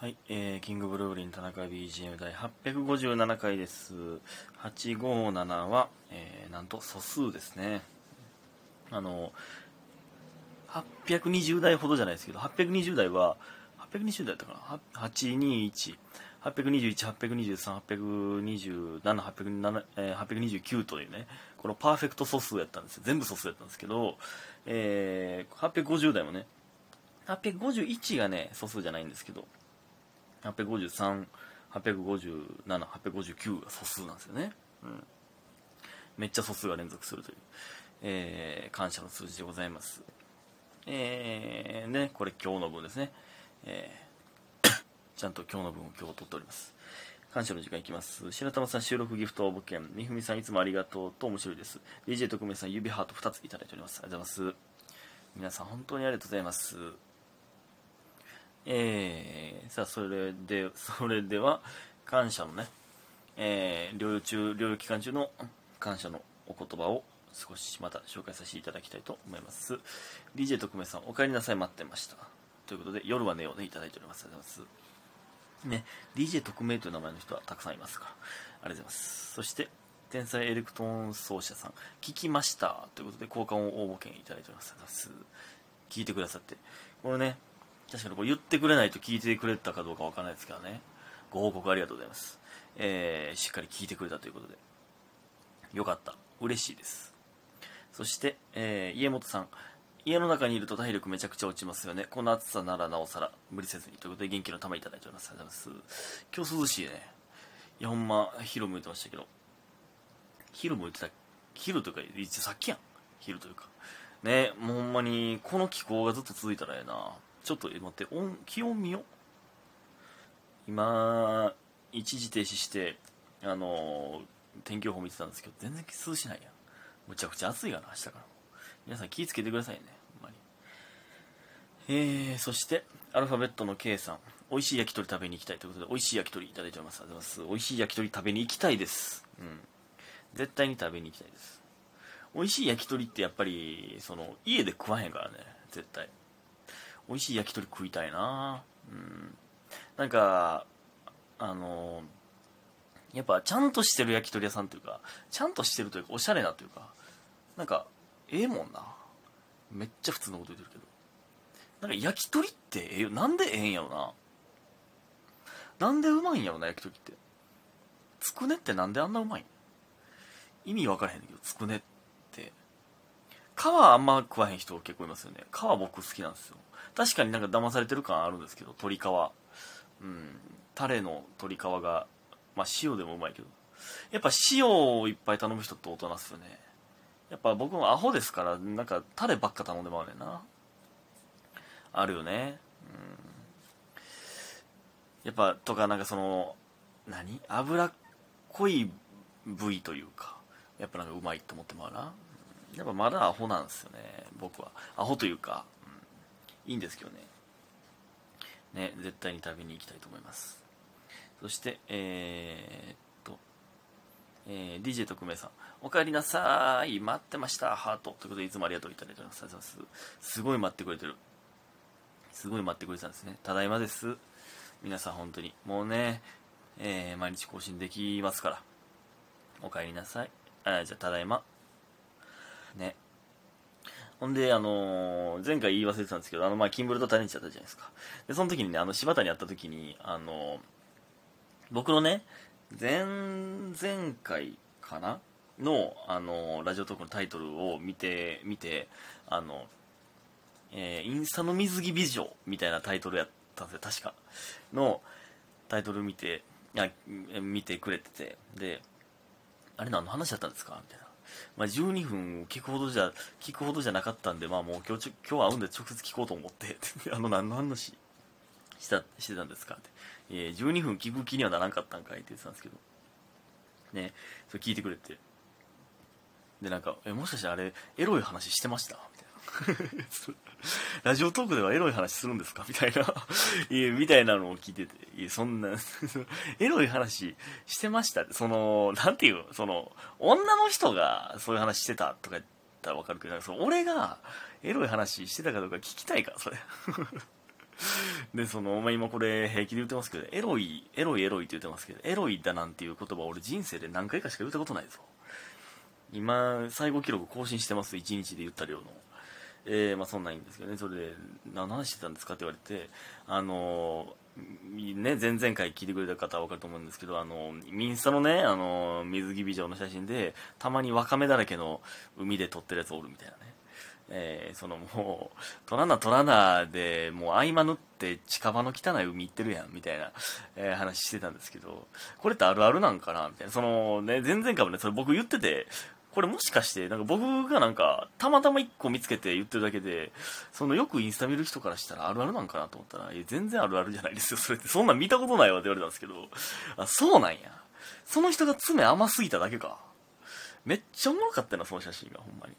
はい、えー、キングブルーリン田中 BGM 第857回です。857は、えー、なんと素数ですね。あの、820台ほどじゃないですけど、820台は、820台だったかな ?821、821、823、827、827えー829というね、このパーフェクト素数やったんですよ。全部素数やったんですけど、えー、850台もね、851がね、素数じゃないんですけど、853、857、859が素数なんですよね。うん。めっちゃ素数が連続するという、えー、感謝の数字でございます。えー、ね、これ今日の分ですね。えー、ちゃんと今日の分を今日取っております。感謝の時間いきます。白玉さん収録ギフト応募券。みふみさんいつもありがとうと面白いです。DJ 特命さん指ハート2ついただいております。ありがとうございます。皆さん本当にありがとうございます。えー、さあそれでそれでは感謝のね、えー療養中療養期間中の感謝のお言葉を少しまた紹介させていただきたいと思います。DJ 特命さんお帰りなさい待ってました。ということで夜は寝ようでいただいております。ありがとうございますね DJ 特命という名前の人はたくさんいますから。ありがとうございます。そして天才エレクトーン奏者さん。聞きました。ということで交換を応募券いただいておりますありがとうございます。聞いてくださって。これね確かにこれ言ってくれないと聞いてくれたかどうかわからないですからね。ご報告ありがとうございます、えーしっかり聞いてくれたということで。よかった。嬉しいです。そして、えー家元さん。家の中にいると体力めちゃくちゃ落ちますよね。この暑さならなおさら無理せずにということで元気の玉いただいております。ありがとうございます今日涼しいね。いやほんま昼も言ってましたけど。昼も言ってた昼というか一応さっきやん。昼というか。ねもうほんまにこの気候がずっと続いたらええな。ちょっと待って温気温見よ今一時停止してあの天気予報見てたんですけど全然涼しないやん。むちゃくちゃ暑いがな明日から皆さん気ぃつけてくださいねほんまに。えー、そしてアルファベットの K さん。美味しい焼き鳥食べに行きたいということで美味しい焼き鳥いただいておりますありがとうございます。美味しい焼き鳥食べに行きたいです。うん。絶対に食べに行きたいです。美味しい焼き鳥ってやっぱりその家で食わへんからね絶対。美味しい焼き鳥食いたいな。うん。なんかあのやっぱちゃんとしてる焼き鳥屋さんというかちゃんとしてるというかおしゃれなというかなんかええもんな。めっちゃ普通のこと言ってるけど。なんか焼き鳥ってええよ。なんでええんやろな。なんでうまいんやろな焼き鳥って。つくねってなんであんなうまいん？意味分からへんけどつくねって。皮あんま食わへん人結構いますよね。皮僕好きなんですよ。確かになんか騙されてる感あるんですけど鶏皮。うん。タレの鶏皮がまあ塩でもうまいけど。やっぱ塩をいっぱい頼む人って大人っすよね。やっぱ僕もアホですからなんかタレばっか頼んでまうねんな。あるよね。うん。やっぱとかなんかその何？脂っこい部位というかやっぱなんかうまいと思ってまうな。やっぱまだアホなんですよね僕は。アホというか、いいんですけどね。ね絶対に食べに行きたいと思います。そしてえー、っと、えー DJ 特命さん。お帰りなさい。待ってました。ハート。ということでいつもありがとういただいております。ありがとうございます。すごい待ってくれてる。すごい待ってくれてたんですね。ただいまです。皆さん本当に。もうね、えー毎日更新できますから。お帰りなさい。あじゃあただいま。ね。ほんで、あのー前回言い忘れてたんですけど、あの、まあ、キンブルとタレンチだったじゃないですか。で、その時にね、あの、柴田に会った時に、あのー僕のね、前、前回かな？の、あのーラジオトークのタイトルを見て、見て、あの、えーインスタの水着美女みたいなタイトルやったんですよ、確か。の、タイトル見て、いや、見てくれてて、で、あれ何の話だったんですか？みたいな。まあ、12分を聞くほどじゃ、聞くほどじゃなかったんで、まあもう今日ちょ、今日会うんで直接聞こうと思って、あの、何の話した、してたんですかって。えー、12分聞く気にはならんかったんかいって言ってたんですけど。ね、それ聞いてくれて。で、なんか、え、もしかしてあれ、エロい話してました？み。ラジオトークではエロい話するんですか？みたいな。いや、みたいなのを聞いてて、そんな、エロい話してました、その、なんていう、その、女の人がそういう話してたとか言ったらわかるけど、その俺がエロい話してたかどうか聞きたいから、それ。でその、まあ、今これ平気で言ってますけどエロいエロいエロいって言ってますけどエロいだなんていう言葉俺人生で何回かしか言ったことないぞ。今最後記録更新してます1日で言った量の。えー、まあそんなんいいんですけどねそれで何話してたんですか？って言われてあのね、前々回聞いてくれた方は分かると思うんですけど、あの、ミンスタのね、あの、水着美女の写真で、たまにワカメだらけの海で撮ってるやつおるみたいなね。えー、そのもう、トラナトラナで、もう合間縫って近場の汚い海行ってるやん、みたいな、えー、話してたんですけど、これってあるあるなんかなみたいな。そのね、前々回もね、それ僕言ってて、これもしかして、なんか僕がなんか、たまたま1個見つけて言ってるだけで、そのよくインスタ見る人からしたらあるあるなんかなと思ったら、いや、全然あるあるじゃないですよ、それって。そんなん見たことないわって言われたんですけど、あ、そうなんや。その人が爪甘すぎただけか。めっちゃおもろかったな、その写真が、ほんまに。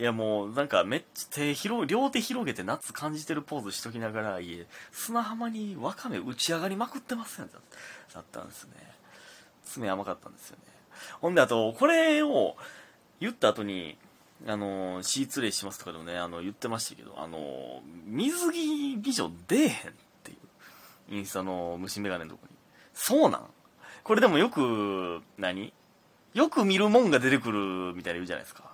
いやもうなんかめっちゃ手広両手広げて夏感じてるポーズしときながらいえ砂浜にワカメ打ち上がりまくってますやんだったんですね爪甘かったんですよねほんであとこれを言った後にあのシーツレイしますとかでもねあの言ってましたけどあの水着美女出えへんっていう。インスタの虫眼鏡のとこに。そうなん？これでもよく何？よく見るもんが出てくるみたいな言うじゃないですか。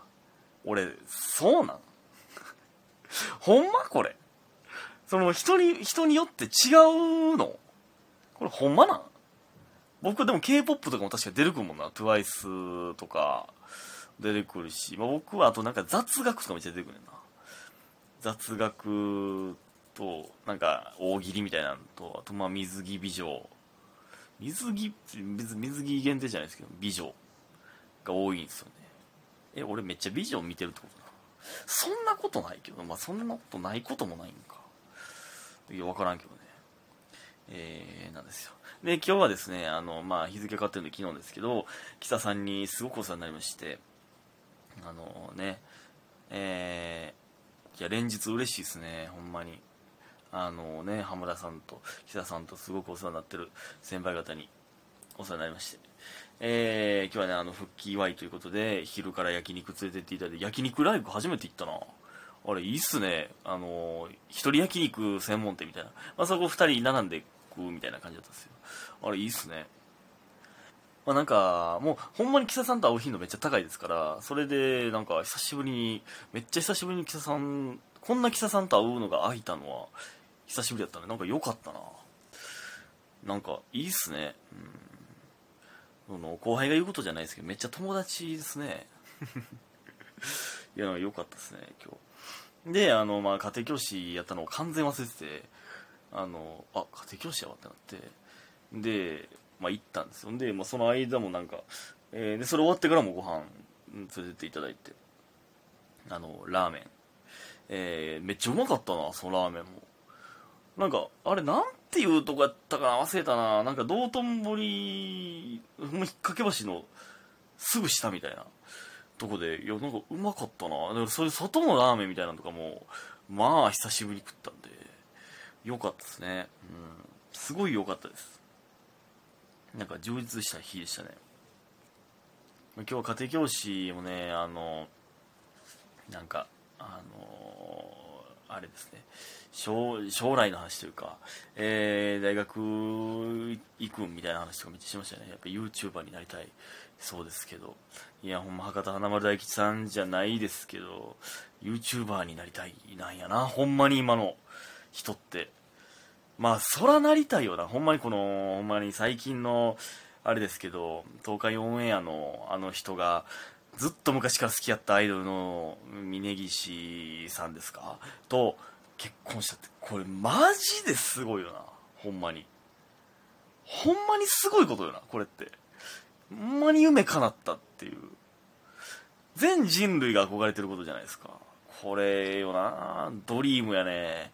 俺、そうなん？ほんま？これ。その人に、人によって違うの。これほんまなん？僕でも K-POP とかも確か出てくるもんな。TWICE とか。出てくるし、まあ、僕はあとなんか雑学とかめっちゃ出てくるな。雑学と、なんか大喜利みたいなのと、あとまあ水着美女。水着、水水着限定じゃないですけど、美女が多いんですよね。え、俺めっちゃビジョン見てるってことなそんなことないけど、まあそんなことないこともないんか。いや、わからんけどね。えー、なんですよ。で、今日はですね、あの、まあ日付変わってるんで昨日ですけど、北さんにすごくお世話になりまして、あのね、えー、いや、連日嬉しいですね、ほんまに。あのね、浜田さんと北さんとすごくお世話になってる先輩方にお世話になりまして。えー、今日はね、あの、復帰祝いということで、昼から焼肉連れてっていただいて、焼肉ライブ初めて行ったな。あれ、いいっすね。あの、一人焼肉専門店みたいな。まあ、そこ二人並んで食うみたいな感じだったんですよ。あれ、いいっすね。まあ、なんか、もう、ほんまにキサさんと会う頻度めっちゃ高いですから、それで、なんか、久しぶりに、めっちゃ久しぶりにキサさん、こんなキサさんと会うのが会えたのは、久しぶりだったね。なんか良かったな。なんか、いいっすね。うんその後輩が言うことじゃないですけどめっちゃ友達ですね いや良かったですね今日であの、まあ、家庭教師やったのを完全忘れててあのあ家庭教師やわってなってで、まあ、行ったんですよ。で、まあ、その間もなんか、えー、でそれ終わってからもご飯連れてっていただいて。あのラーメン。えー、めっちゃうまかったなそのラーメンも。なんかあれなんていうとこやったかな忘れたな。なんか道頓堀引っ掛け橋のすぐ下みたいな。とこでいやなんかうまかったな。だからそういう外のラーメンみたいなのとかもまあ久しぶりに食ったんで。よかったですね。うん。すごい良かったです。なんか充実した日でしたね。今日は家庭教師もねあのなんかあのあれですね。将将来の話というか、えー、大学行くみたいな話とかめっちゃしましたね。やっぱ YouTuber になりたい。そうですけど。いやほんま博多華丸大吉さんじゃないですけど YouTuber になりたいなんやな。ほんまに今の人って。まあそらなりたいよな。ほんまにこのほんまに最近のあれですけど東海オンエアのあの人がずっと昔から好きやったアイドルの峯岸さんですか？と結婚したってこれマジですごいよな。ほんまに。ほんまにすごいことよなこれって。ほんまに夢叶ったっていう。全人類が憧れてることじゃないですか。これよな。ドリームやね。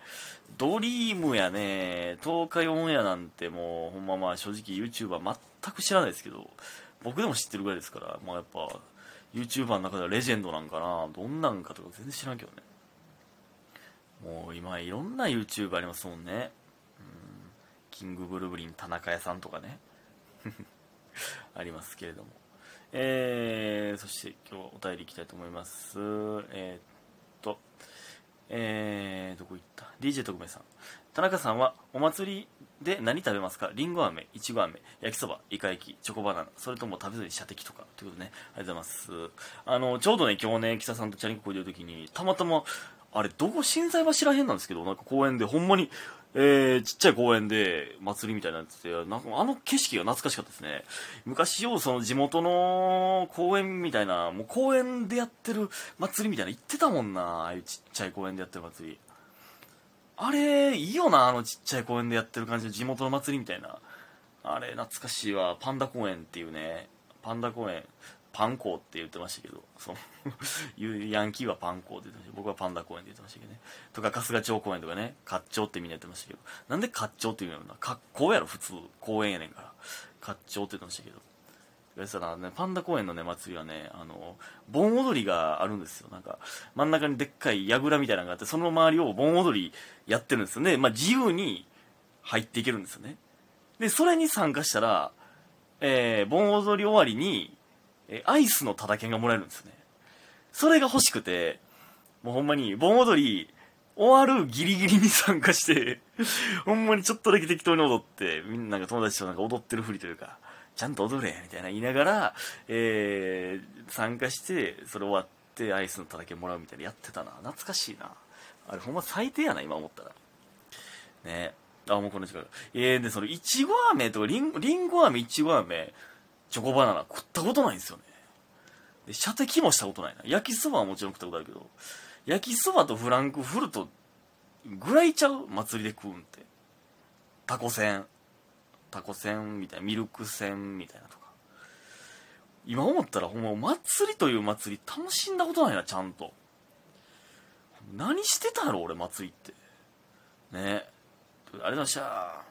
ドリームやね。東海オンエアなんてもうほんままあ正直 YouTuber 全く知らないですけど僕でも知ってるぐらいですからまあやっぱ YouTuber の中ではレジェンドなんかな。どんなんかとか全然知らんけどね。もう今いろんな YouTube ありますもんね。うん。キングブルブリン田中屋さんとかね。ありますけれども。えー、そして今日お便りいきたいと思います。えー、と。えー、どこ行った？DJ 特命さん。田中さんはお祭りで何食べますか？りんご飴いちご飴焼きそばイカ焼きチョコバナナそれとも食べずに射的とか。ということでねありがとうございます。あのちょうどね今日ね北さんとチャリンコこいでる時にたまたまあれどこ？心斎橋らへんなんですけどなんか公園でほんまにえー、ちっちゃい公園で祭りみたいになってて、なんかあの景色が懐かしかったですね。昔よ、その地元の公園みたいな、もう公園でやってる祭りみたいな行ってたもんな、ああいうちっちゃい公園でやってる祭り。あれ、いいよな、あのちっちゃい公園でやってる感じの地元の祭りみたいな。あれ、懐かしいわ。パンダ公園っていうね、パンダ公園。パンコーって言ってましたけど、その ヤンキーはパンコーって言ってました僕はパンダ公園って言ってましたけどね。とか、春日町公園とかね、カッチョってみんな言ってましたけど、なんでカッチョって言うのな、格好やろ、普通。公園やねんから。カッチョって言ってましたけど。でさね、パンダ公園のね、祭りはね、あの、盆踊りがあるんですよ。なんか、真ん中にでっかい櫓みたいなのがあって、その周りを盆踊りやってるんですよね。まあ、自由に入っていけるんですよね。で、それに参加したら、えー、盆踊り終わりに、えアイスのただ券がもらえるんですね。それが欲しくて、もうほんまに、盆踊り、終わるギリギリに参加して ほんまにちょっとだけ適当に踊って、みんなが友達となんか踊ってるふりというか、ちゃんと踊れみたいな言いながら、えー、参加して、それ終わってアイスのただけもらうみたいなやってたな。懐かしいな。あれほんま最低やな、今思ったら。ねあ、もうこの時間。えー、で、その、いちご飴とか、りんりんご飴、いちご飴、チョコバナナ食ったことないんですよね。で、射的もしたことないな。焼きそばはもちろん食ったことあるけど、焼きそばとフランクフルトぐらいちゃう祭りで食うんって。タコせん。タコせんみたいな、ミルクせんみたいなとか。今思ったらほんま祭りという祭り楽しんだことないな、ちゃんと。何してたやろ、俺祭りって。ね。ありがとうございました。